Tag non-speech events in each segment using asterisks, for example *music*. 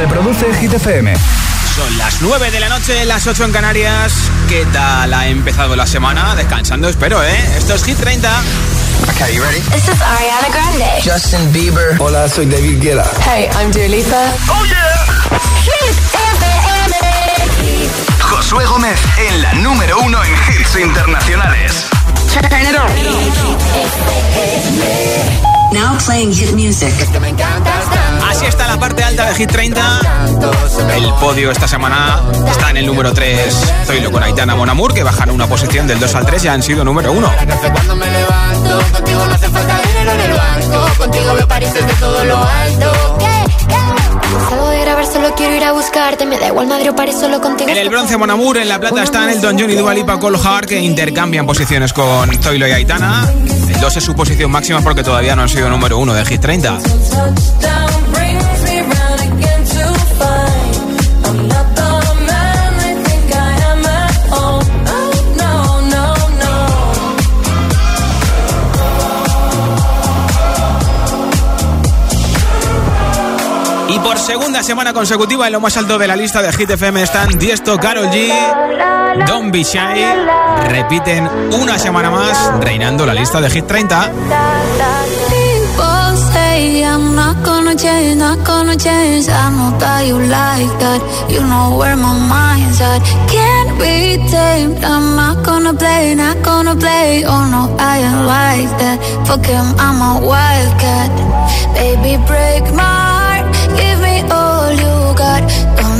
Reproduce Hit FM. Son las 9 de la noche, las 8 en Canarias. ¿Qué tal ha empezado la semana? Descansando, espero, ¿eh? Esto es Hit 30. Okay, you ready? This is Ariana Grande. Justin Bieber. Hola, soy David Guetta. Hey, I'm Dua Lipa. ¡Oh, yeah! Hit FM. Josué Gómez en la número uno en hits internacionales. Turn it on. Now playing hit music. Así está la parte alta de Hit 30. El podio esta semana está en el número 3. Zoilo con Aitana Monamur, que bajan una posición del 2 al 3 y han sido número 1. Cuando me levanto, contigo no hace falta dinero en el banco. Contigo veo París desde todo lo alto. Salgo de grabar, solo quiero ir a buscarte. Me da igual Madrid o París, solo contigo. En el bronce Monamur, en la plata están el Don John y Dua Lipa Cole Hart, que intercambian posiciones con Zoilo y Aitana. El 2 es su posición máxima porque todavía no han sido número 1 de Hit 30. Y por segunda semana consecutiva en lo más alto de la lista de Hit FM están Diesto, Karol G, Don't Be Shy. Repiten una semana más reinando la lista de Hit 30. People say I'm not gonna change, not gonna change. I know that you like that. You know where my mind's at. Can't be tamed. I'm not gonna play, not gonna play. Oh no, I ain't like that. Fuck him, I'm a wildcat. Baby, break my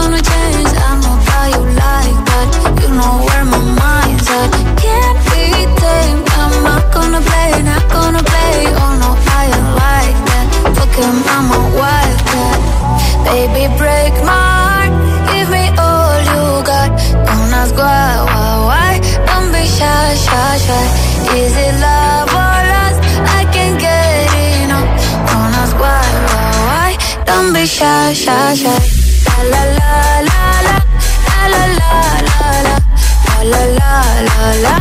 gonna change. I know how you like that. You know where my mind's at. Can't be tamed. I'm not gonna play, not gonna play. Oh no, I ain't like that. Fuck him, I'm a wildcat. Baby, break my heart. Give me all you got. Don't ask why, why, why. Don't be shy, shy, shy. Is it love or lust? I can't get enough. Don't ask why, why, why. Don't be shy, shy, shy. La la la la.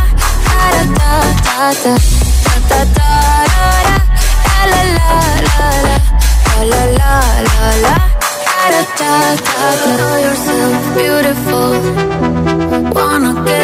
La da da da da da da da da la la la la. La la la la. Da da da da know yourself beautiful. Wanna get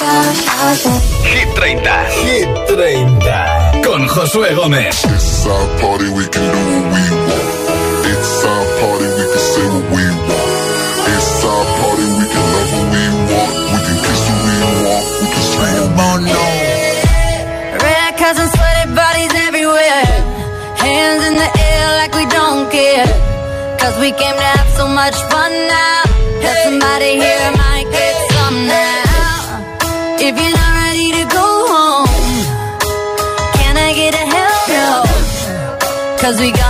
Hit 30. Hit 30. Con Josué Gómez. It's our party, we can do what we want. It's our party, we can say what we want. It's our party, we can love who we want. We can kiss who we want. We can scream on Red cups and sweaty bodies everywhere. Hands in the air like we don't care. Cause we came to have so much fun now. Have somebody here Cause we gonna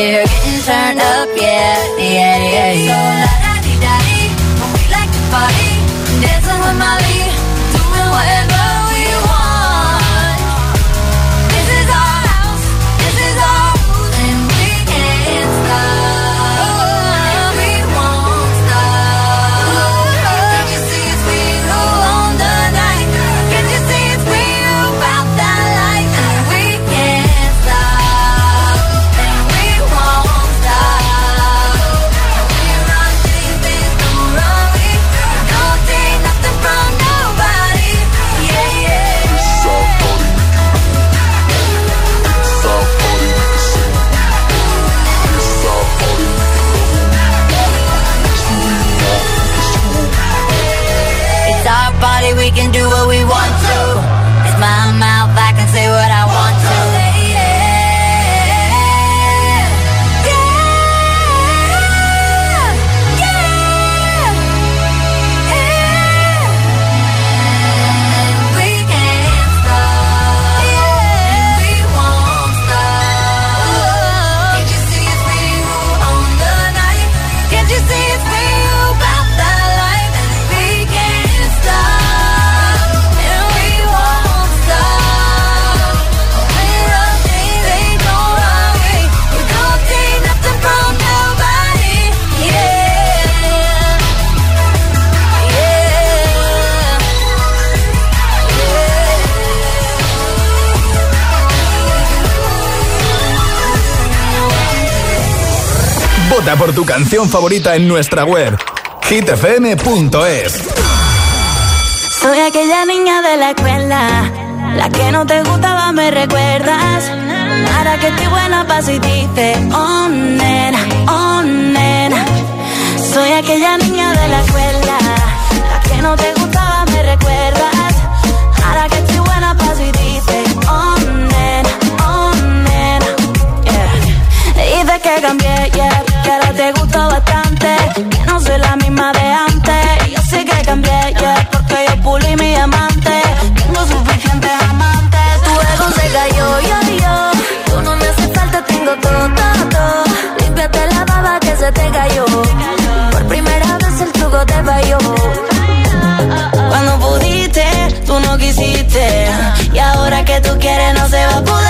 here getting turned up, yeah, yeah, yeah, yeah. So la da da we like to party, dancing with my. canción favorita en nuestra web, hitfm.es. Soy aquella niña de la escuela, la que no te gustaba, me recuerdas. Para que estoy buena, paso y dice, oh, nena. Por primera vez el truco te falló. Cuando pudiste, tú no quisiste. Y ahora que tú quieres, no se va a poder.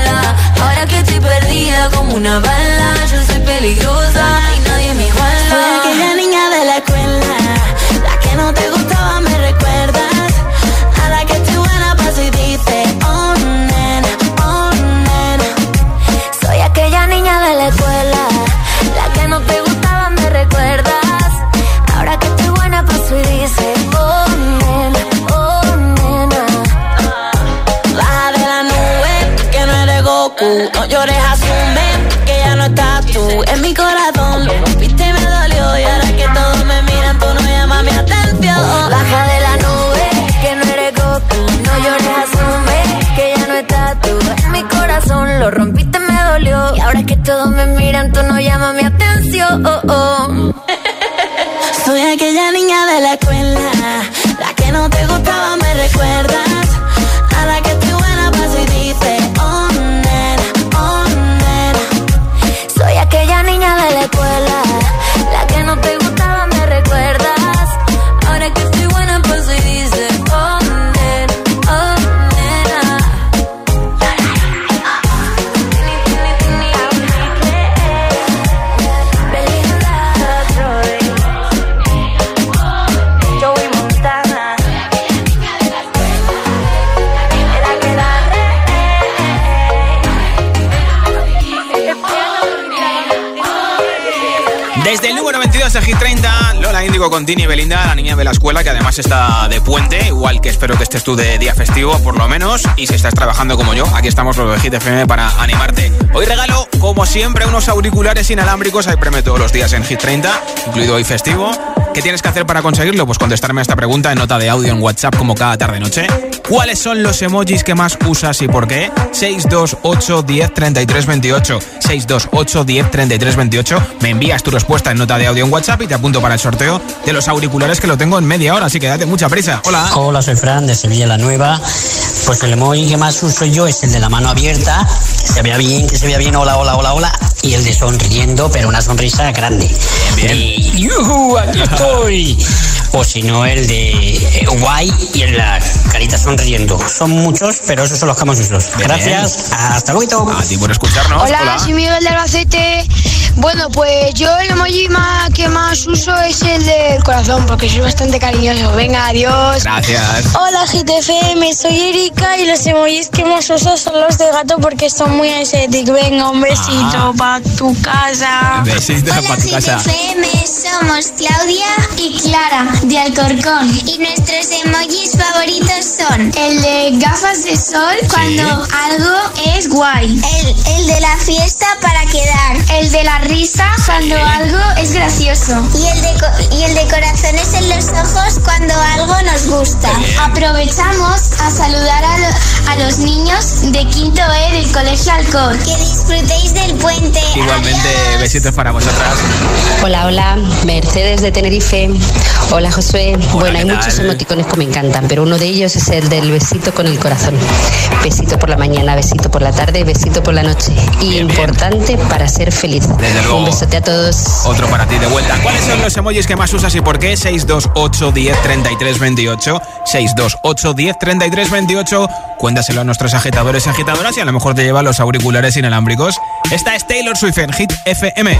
como una bala, yo soy peligrosa y no además está de puente, igual que espero que estés tú de día festivo por lo menos, y si estás trabajando como yo, aquí estamos los de Hit FM para animarte. Hoy regalo, como siempre, unos auriculares inalámbricos, hay premio todos los días en Hit 30, incluido hoy festivo. ¿Qué tienes que hacer para conseguirlo? Pues contestarme a esta pregunta en nota de audio en WhatsApp como cada tarde-noche. ¿Cuáles son los emojis que más usas y por qué? 628 10 33 28. 628 10 33 28. Me envías tu respuesta en nota de audio en WhatsApp y te apunto para el sorteo de los auriculares que lo tengo en media hora, así que date mucha prisa. Hola. Hola, soy Fran de Sevilla la Nueva. Pues el emoji que más uso yo es el de la mano abierta, que se vea bien, que se vea bien, hola, hola, hola, hola, y el de sonriendo, pero una sonrisa grande. Bien, Y, ¡yujú! ¡Aquí estoy! O si no, el de eh, guay y el de la carita sonriendo. Son muchos, pero esos son los que más uso. Bien. Gracias, hasta luego. A ti por escucharnos. Hola, soy Miguel de Albacete. Bueno, pues yo el emoji más, que más uso es el del corazón, porque soy bastante cariñoso. Venga, adiós. Gracias. Hola GTFM, soy Erika y los emojis que más uso son los de gato porque son muy estéticos. Venga, un besito para tu casa. Besito para tu casa. FM somos Claudia y Clara de Alcorcón y nuestros emojis favoritos son el de gafas de sol cuando algo es guay, el, el de la fiesta para quedar, el de la risa cuando algo es gracioso y el de, y el de corazones en los ojos cuando algo nos gusta. Aprovechamos a saludar a, lo- a los niños de quinto E del Colegio Alcor. Que disfrutéis del puente. Igualmente, besitos para vosotras. Hola, hola, Mercedes de Tenerife. Hola, Josué. bueno, hay ¿qué muchos emoticones que me encantan, pero uno de ellos es el del besito con el corazón. Besito por la mañana, besito por la tarde, besito por la noche. Y importante para ser feliz. Desde luego. Un besote a todos. Otro para ti de vuelta. ¿Cuáles son los emojis que más usas y por qué? 628 10 33 28. 628 10 33 28. Cuéntaselo a nuestros agitadores y agitadoras y a lo mejor te lleva los auriculares inalámbricos. Esta es Taylor Swift en Hit FM.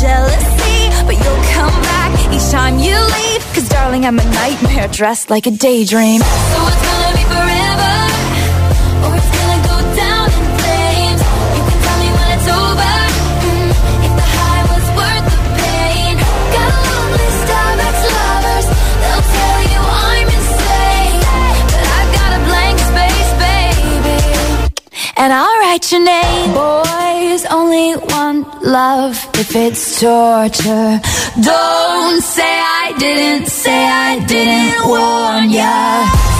Jealousy, but you'll come back each time you leave. Cause darling, I'm a nightmare dressed like a daydream. So it's gonna be forever, or it's gonna go down in flames. You can tell me when it's over. mm, if the high was worth the pain. Got ex-lovers. They'll tell you I'm insane, but I've got a blank space, baby and I'll write your name. Boys only one love if it's torture. Don't say I didn't, say I didn't warn ya.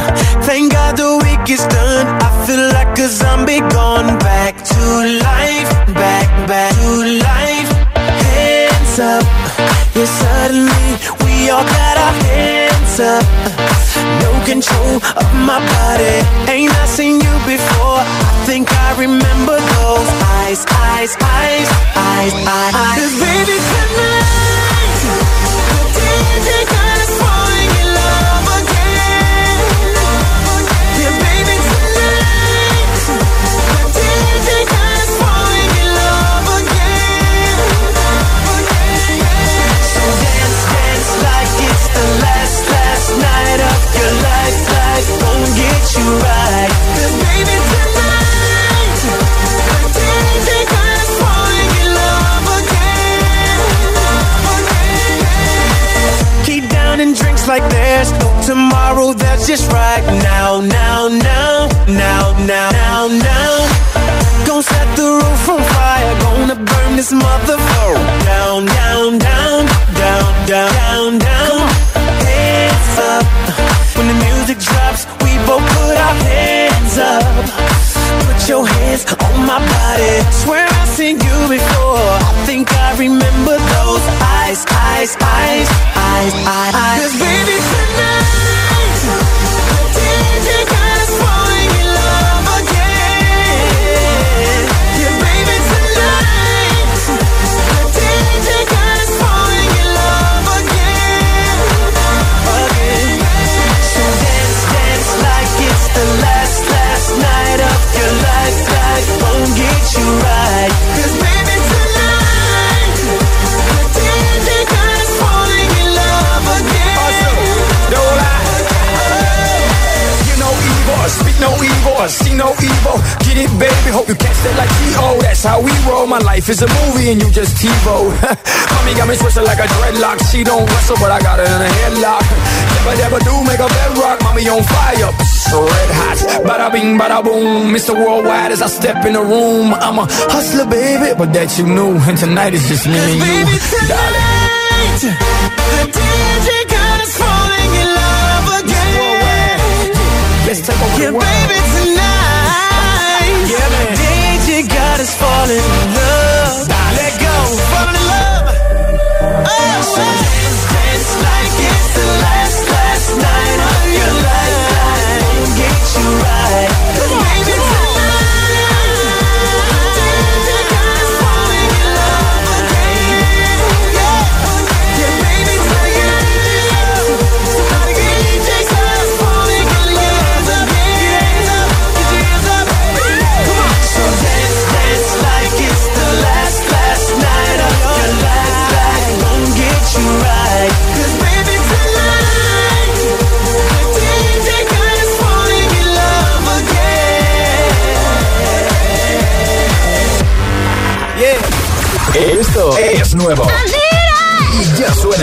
Thank God the week is done. I feel like a zombie gone back to life, back, back to life. Hands up, yeah, suddenly we all got our hands up. No control of my body. Ain't I seen you before? I think I remember those eyes, eyes, eyes, eyes, eyes. Cause baby tonight, the DJ got us I it, baby, hope you catch that like T.O. That's how we roll. My life is a movie and you just TiVo. *laughs* Mommy got me twisted like a dreadlock. She don't wrestle, but I got her in a headlock. Never, never do make a bedrock. Mommy on fire, red hot. Bada bing, bada boom. Mr. Worldwide as I step in the room. I'm a hustler, baby, but that you knew. And tonight is just me and you, darling. The DJ got us falling in love again. Let's take over Yeah, the world. baby, tonight. Falling in love.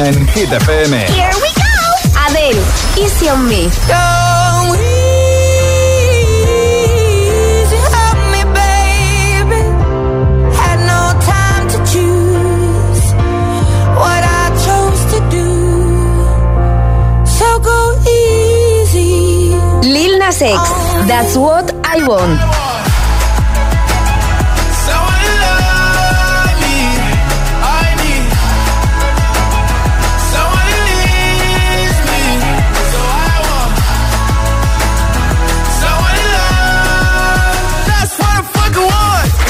En Hit FM. Here we go. Adele, Easy on Me. Go easy on me, baby. Had no time to choose what I chose to do. So go easy. Lil Nas X, That's What I Want.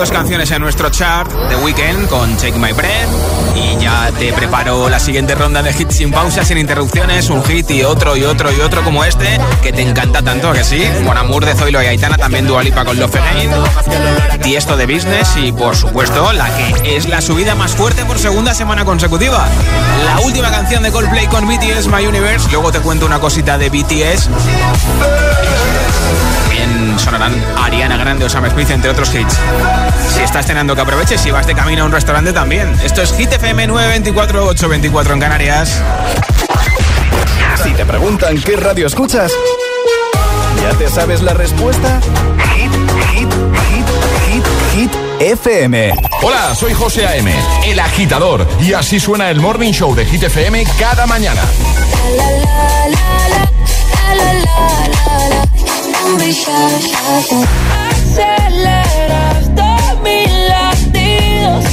Dos canciones en nuestro chart, The Weeknd con Take My Breath. Y ya te preparo la siguiente ronda de hits sin pausas, sin interrupciones, un hit y otro y otro y otro como este, que te encanta tanto, ¿a que sí. Con Amor de Zoilo y Aitana, también Dualipa con Love Again, Tiesto de Business y por supuesto la que es la subida más fuerte por segunda semana consecutiva. La última canción de Coldplay con BTS, My Universe. Luego te cuento una cosita de BTS. También sonarán Ariana Grande o Sam Smith, entre otros hits. Si estás cenando, que aproveches. Si vas de camino a un restaurante, también. Esto es Hit FM 924 824 en Canarias. Si te preguntan qué radio escuchas, ¿ya te sabes la respuesta? Hit, hit, hit, hit, hit, FM. Hola, soy José A.M., el agitador, y así suena el Morning Show de Hit FM cada mañana. Aceleras mis latidos.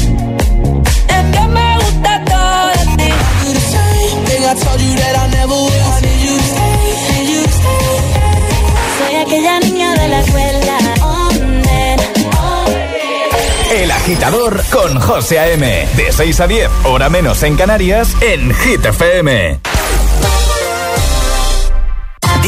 Es que me gusta todo de ti. Soy aquella niña de la escuela. El agitador con José A.M. De 6 a 10, hora menos en Canarias, en Hit FM.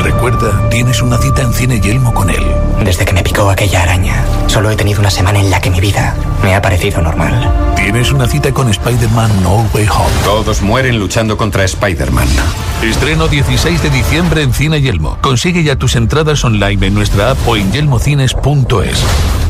recuerda, tienes una cita en Cine Yelmo con él. Desde que me picó aquella araña, solo he tenido una semana en la que mi vida me ha parecido normal. Tienes una cita con Spider-Man No Way Home. Todos mueren luchando contra Spider-Man. Estreno 16 de diciembre en Cine Yelmo. Consigue ya tus entradas online en nuestra app o en yelmocines.es.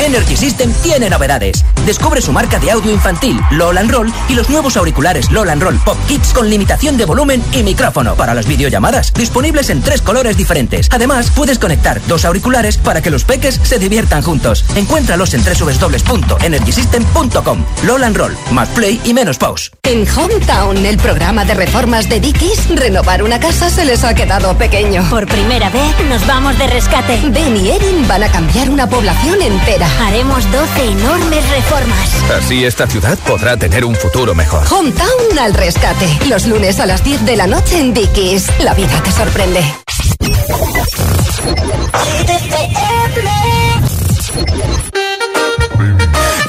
Energy System tiene novedades. Descubre su marca de audio infantil, LOL and Roll, y los nuevos auriculares LOL and Roll Pop Kids con limitación de volumen y micrófono para las videollamadas, disponibles en tres colores diferentes. Además, puedes conectar dos auriculares para que los peques se diviertan juntos. Encuéntralos en www.energysystem.com. LOL and Roll, más play y menos pause. En Hometown, el programa de reformas de Dickies, renovar una casa se les ha quedado pequeño. Por primera vez nos vamos de rescate. Ben y Erin van a cambiar una población entera. Haremos 12 enormes reformas. Así esta ciudad podrá tener un futuro mejor. Hometown al rescate. Los lunes a las 10 de la noche en Dickies. La vida te sorprende.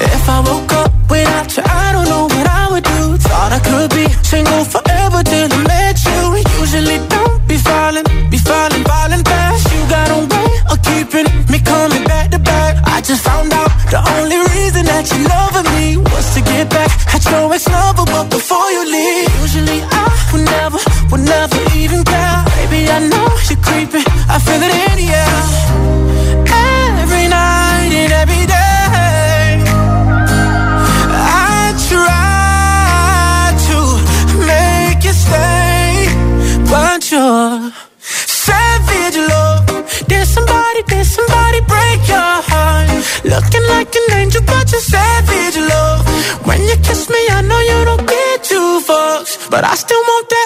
If I woke up without you, I don't know what I would do. Thought I could be single forever till I know you're creeping, I feel it in the air Every night and every day. I try to make you stay But you're savage love. Did somebody, did somebody break your heart? Looking like an angel but you're savage love. When you kiss me I know you don't get two fucks But I still want that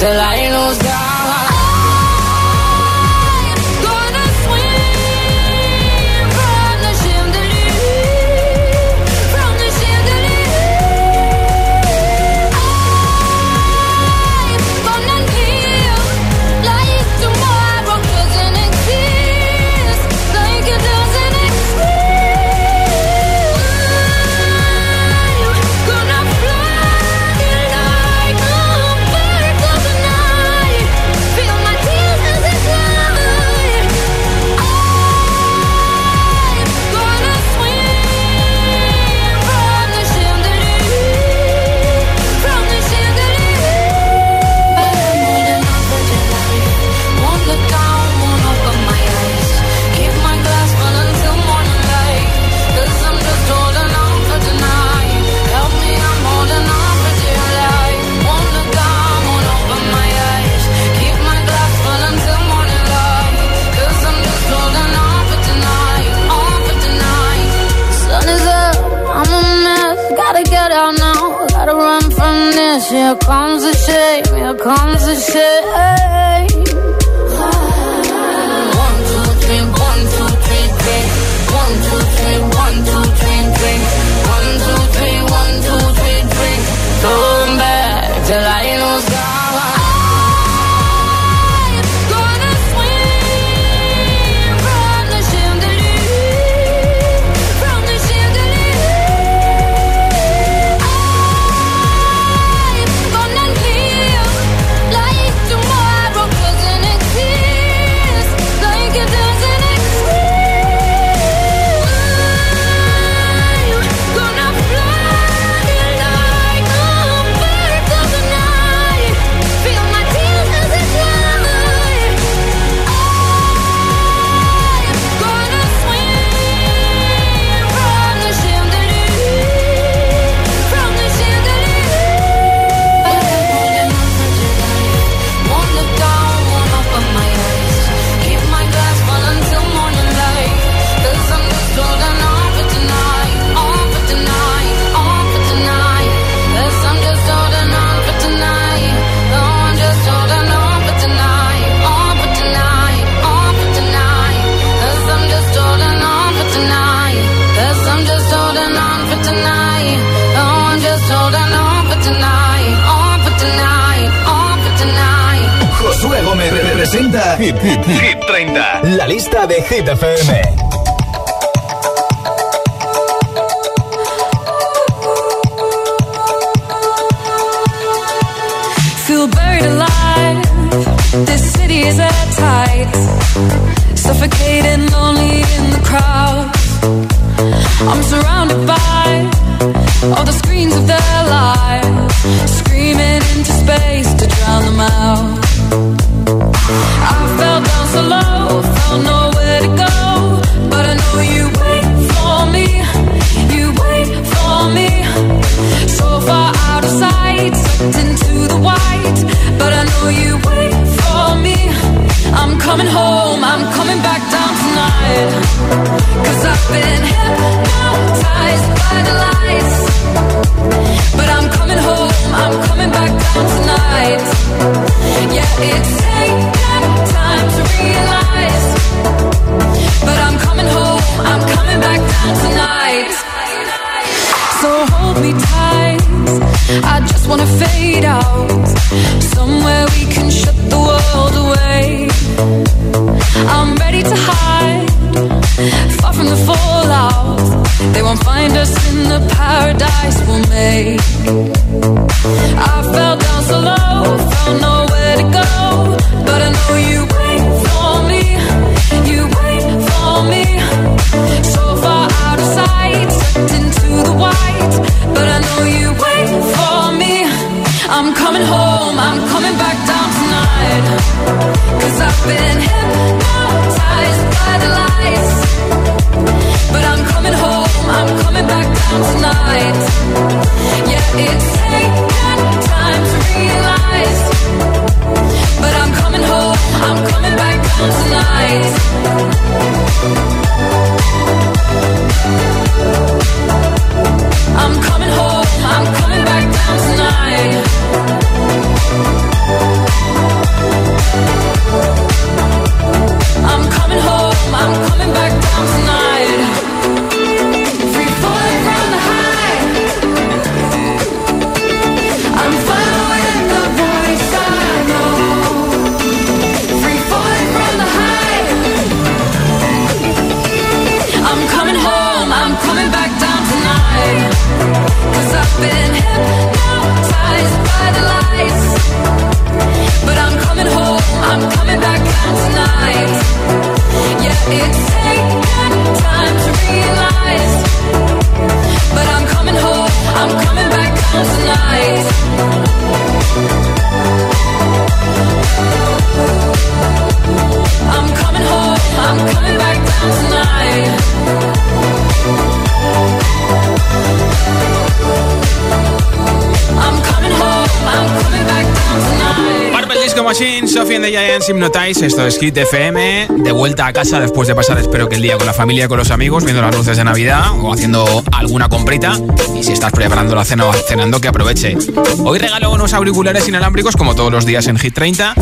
till I find us in the paradise we'll make. Machine, Sophie and the Giants Hypnotize, esto es Hit FM, de vuelta a casa después de pasar espero que el día con la familia, con los amigos, viendo las luces de Navidad o haciendo alguna comprita y si estás preparando la cena o cenando que aproveche. Hoy regalo unos auriculares inalámbricos como todos los días en Hit 30.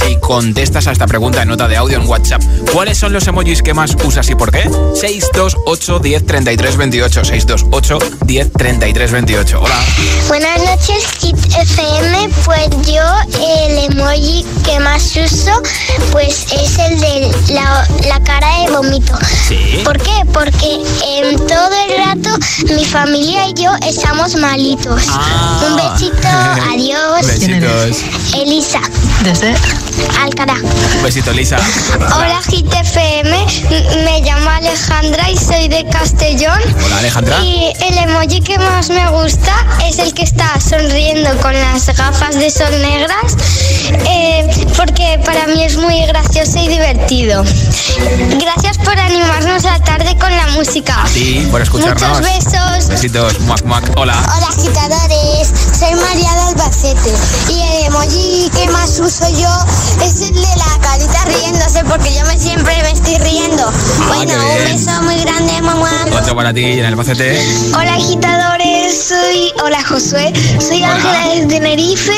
Si contestas a esta pregunta en nota de audio en WhatsApp, ¿cuáles son los emojis que más usas y por qué? 628 10 33 28 628 10 33 28. Hola. Buenas noches, Hit FM. Pues yo el emoji que más uso pues es el de la, la cara de vómito. Sí. ¿Por qué? Porque em, todo el rato mi familia y yo estamos malitos. Un besito, *laughs* adiós. Besitos. Elisa. Desde Alcalá. Un besito, Lisa. Hola Hit FM, M- me llamo Alejandra y soy de Castellón. Hola, Alejandra. Y el emoji que más me gusta es el que está sonriendo con las gafas de sol negras, eh, porque para mí es muy gracioso y divertido. Gracias por animarnos la tarde con la música. Sí, por escucharnos. Muchos besos. Besitos, muac, muac. Hola. Hola agitadores, soy María de Albacete y el emoji que más uso yo es el de la carita riéndose porque yo me siempre me estoy riendo. bueno, qué un beso muy grande mamá. Otro para ti en el Albacete. Hola agitadores, soy, hola Josué, soy. Ángela de Tenerife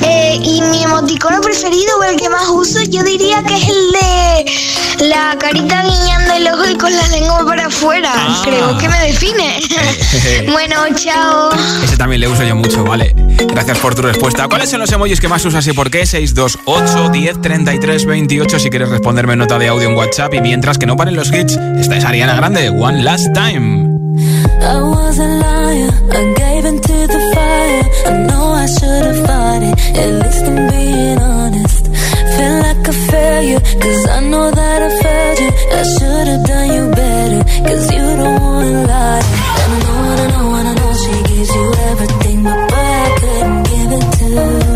eh, y mi emoticono preferido o el que más uso yo diría que es el de la carita guiñando el ojo y con la lengua para afuera. Ah. Creo que me define. *laughs* Bueno, chao. Ese también le uso yo mucho, vale. Gracias por tu respuesta. ¿Cuáles son los emojis que más usas y por qué? 628 10 33 28 si quieres responderme nota de audio en WhatsApp. Y mientras que no paren los hits, esta es Ariana Grande, One Last Time. I was a liar, I gave into the fire. I know I should have fought it, at least I'm being honest. Feel like a failure, cause I know that I failed you. I should have done you better, cause you don't wanna lie. I know, and I know she gives you everything, but boy, I couldn't give it to you.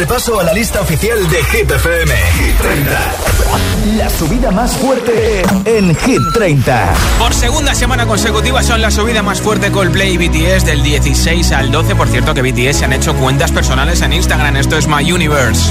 Repaso a la lista oficial de Hit FM. Hit 30. La subida más fuerte en Hit 30. Por segunda semana consecutiva son la subida más fuerte Coldplay y BTS del 16 al 12. Por cierto que BTS se han hecho cuentas personales en Instagram. Esto es My Universe.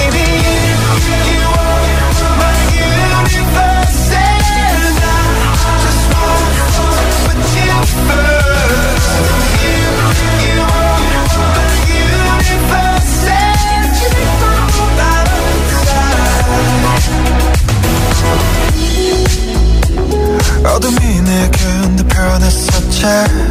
pressure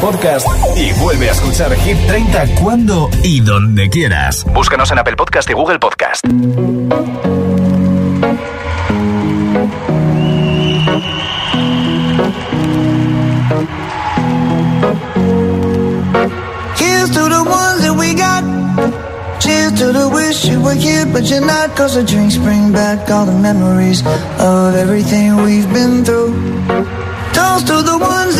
podcast y vuelve a escuchar Hit 30 cuando y donde quieras. Búscanos en Apple Podcast y Google Podcast. Here's to the ones that we got. Cheers to the wish you were here, but you're not. Cause the drinks bring back all the memories of everything we've been through. Toast to the ones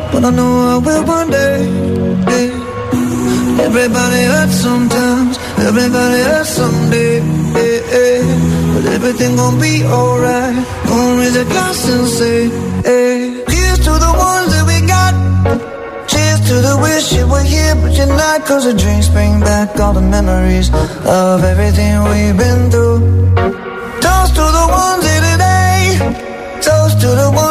but I know I will one day. Yeah. Everybody hurts sometimes, everybody hurts someday. Yeah, yeah. But everything gon' be alright. Gonna raise a glass and say, hey. Here's to the ones that we got. Cheers to the wish you were here, but you're not. Cause the drinks bring back all the memories of everything we've been through. Toast to the ones here today. Toast to the ones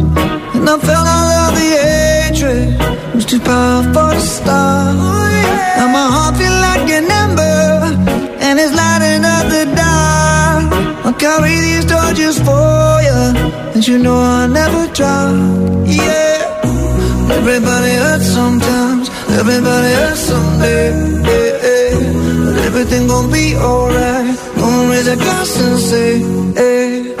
And I felt all of the hatred was too powerful to stop. Now my heart feel like an ember and it's lighting up the dark. I'll carry these torches for you, and you know I'll never drop. Yeah. Everybody hurts sometimes, everybody hurts someday. Yeah, yeah. But everything gon' be alright. Gonna raise a glass and say, hey.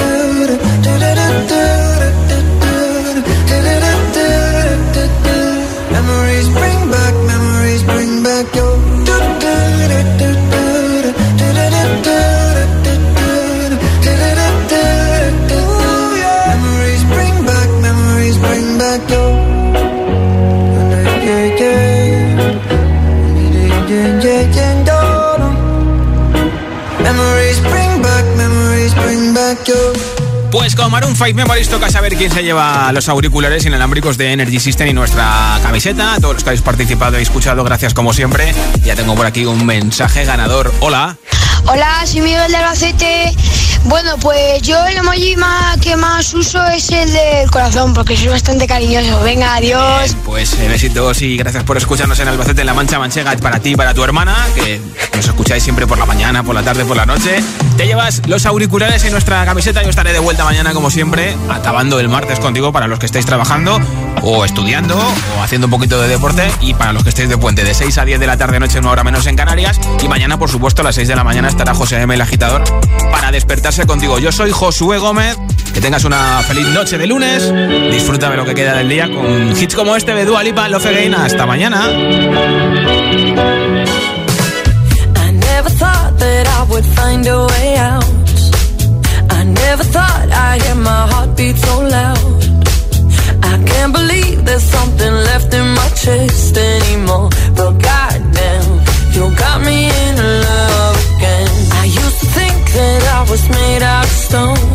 5 Memories toca saber quién se lleva los auriculares inalámbricos de Energy System y nuestra camiseta. Todos los que habéis participado y escuchado, gracias como siempre. Ya tengo por aquí un mensaje ganador. Hola. Hola, soy Miguel de Albacete. Bueno, pues yo el emoji más, que más uso es el del corazón, porque soy bastante cariñoso. Venga, adiós. Bien, pues eh, besitos y gracias por escucharnos en Albacete, en La Mancha Manchega, para ti y para tu hermana, que nos escucháis siempre por la mañana, por la tarde, por la noche. Te llevas los auriculares en nuestra camiseta. Yo estaré de vuelta mañana, como siempre, acabando el martes contigo para los que estéis trabajando o estudiando o haciendo un poquito de deporte y para los que estéis de puente de 6 a 10 de la tarde noche, una hora menos en Canarias. Y mañana, por supuesto, a las 6 de la mañana estará José M. el agitador para despertarse contigo. Yo soy Josué Gómez. Que tengas una feliz noche de lunes. Disfruta de lo que queda del día con hits como este de Dua Lipa, Love Again. Hasta mañana. That I would find a way out. I never thought I'd hear my heartbeat so loud. I can't believe there's something left in my chest anymore. But goddamn, you got me in love again. I used to think that I was made out of stone.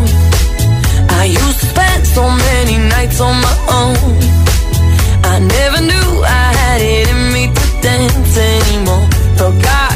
I used to spend so many nights on my own. I never knew I had it in me to dance anymore. But goddamn,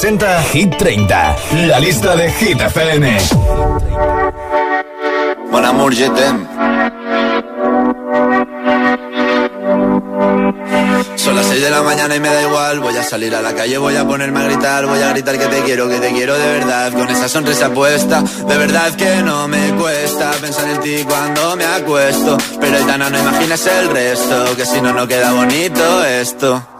Presenta Hit 30, la lista de Hit FM. Je t'aime. Son las 6 de la mañana y me da igual. Voy a salir a la calle, voy a ponerme a gritar. Voy a gritar que te quiero, que te quiero de verdad. Con esa sonrisa puesta, de verdad que no me cuesta pensar en ti cuando me acuesto. Pero Aitana, no imaginas el resto, que si no, no queda bonito esto.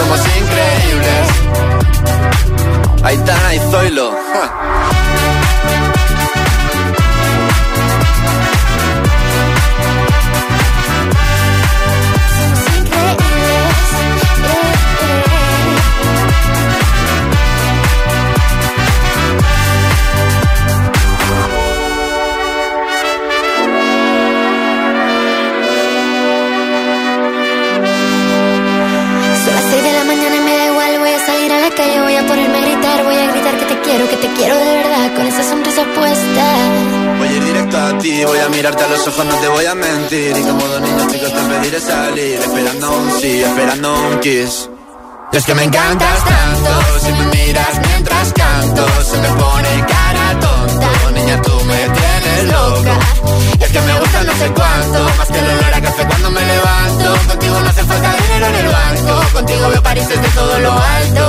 somos increíbles. Aitana y Zoilo. ja. Es que me encantas tanto, si me miras mientras canto, se me pone cara tonta. Niña, tú me tienes loca. Y es que me gusta no sé cuánto, más que el olor a café cuando me levanto. Contigo no hace falta dinero en el banco, contigo veo París desde todo lo alto.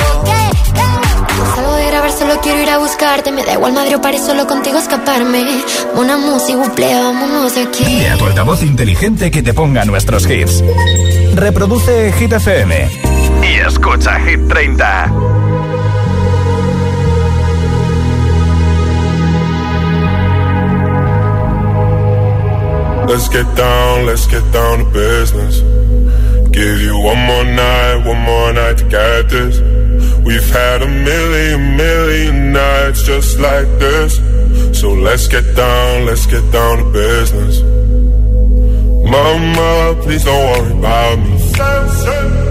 Salgo de grabar, solo quiero ir a buscarte, me da igual Madrid o París, solo contigo escaparme. Una música, buple, vámonos de aquí. Dile a tu altavoz inteligente que te ponga nuestros hits. Reproduce Hit FM y escucha Hit 30. Let's get down, let's get down to business. Give you one more night, one more night to get this. We've had a million, million nights just like this. So let's get down, let's get down to business. Mama, please don't worry about me.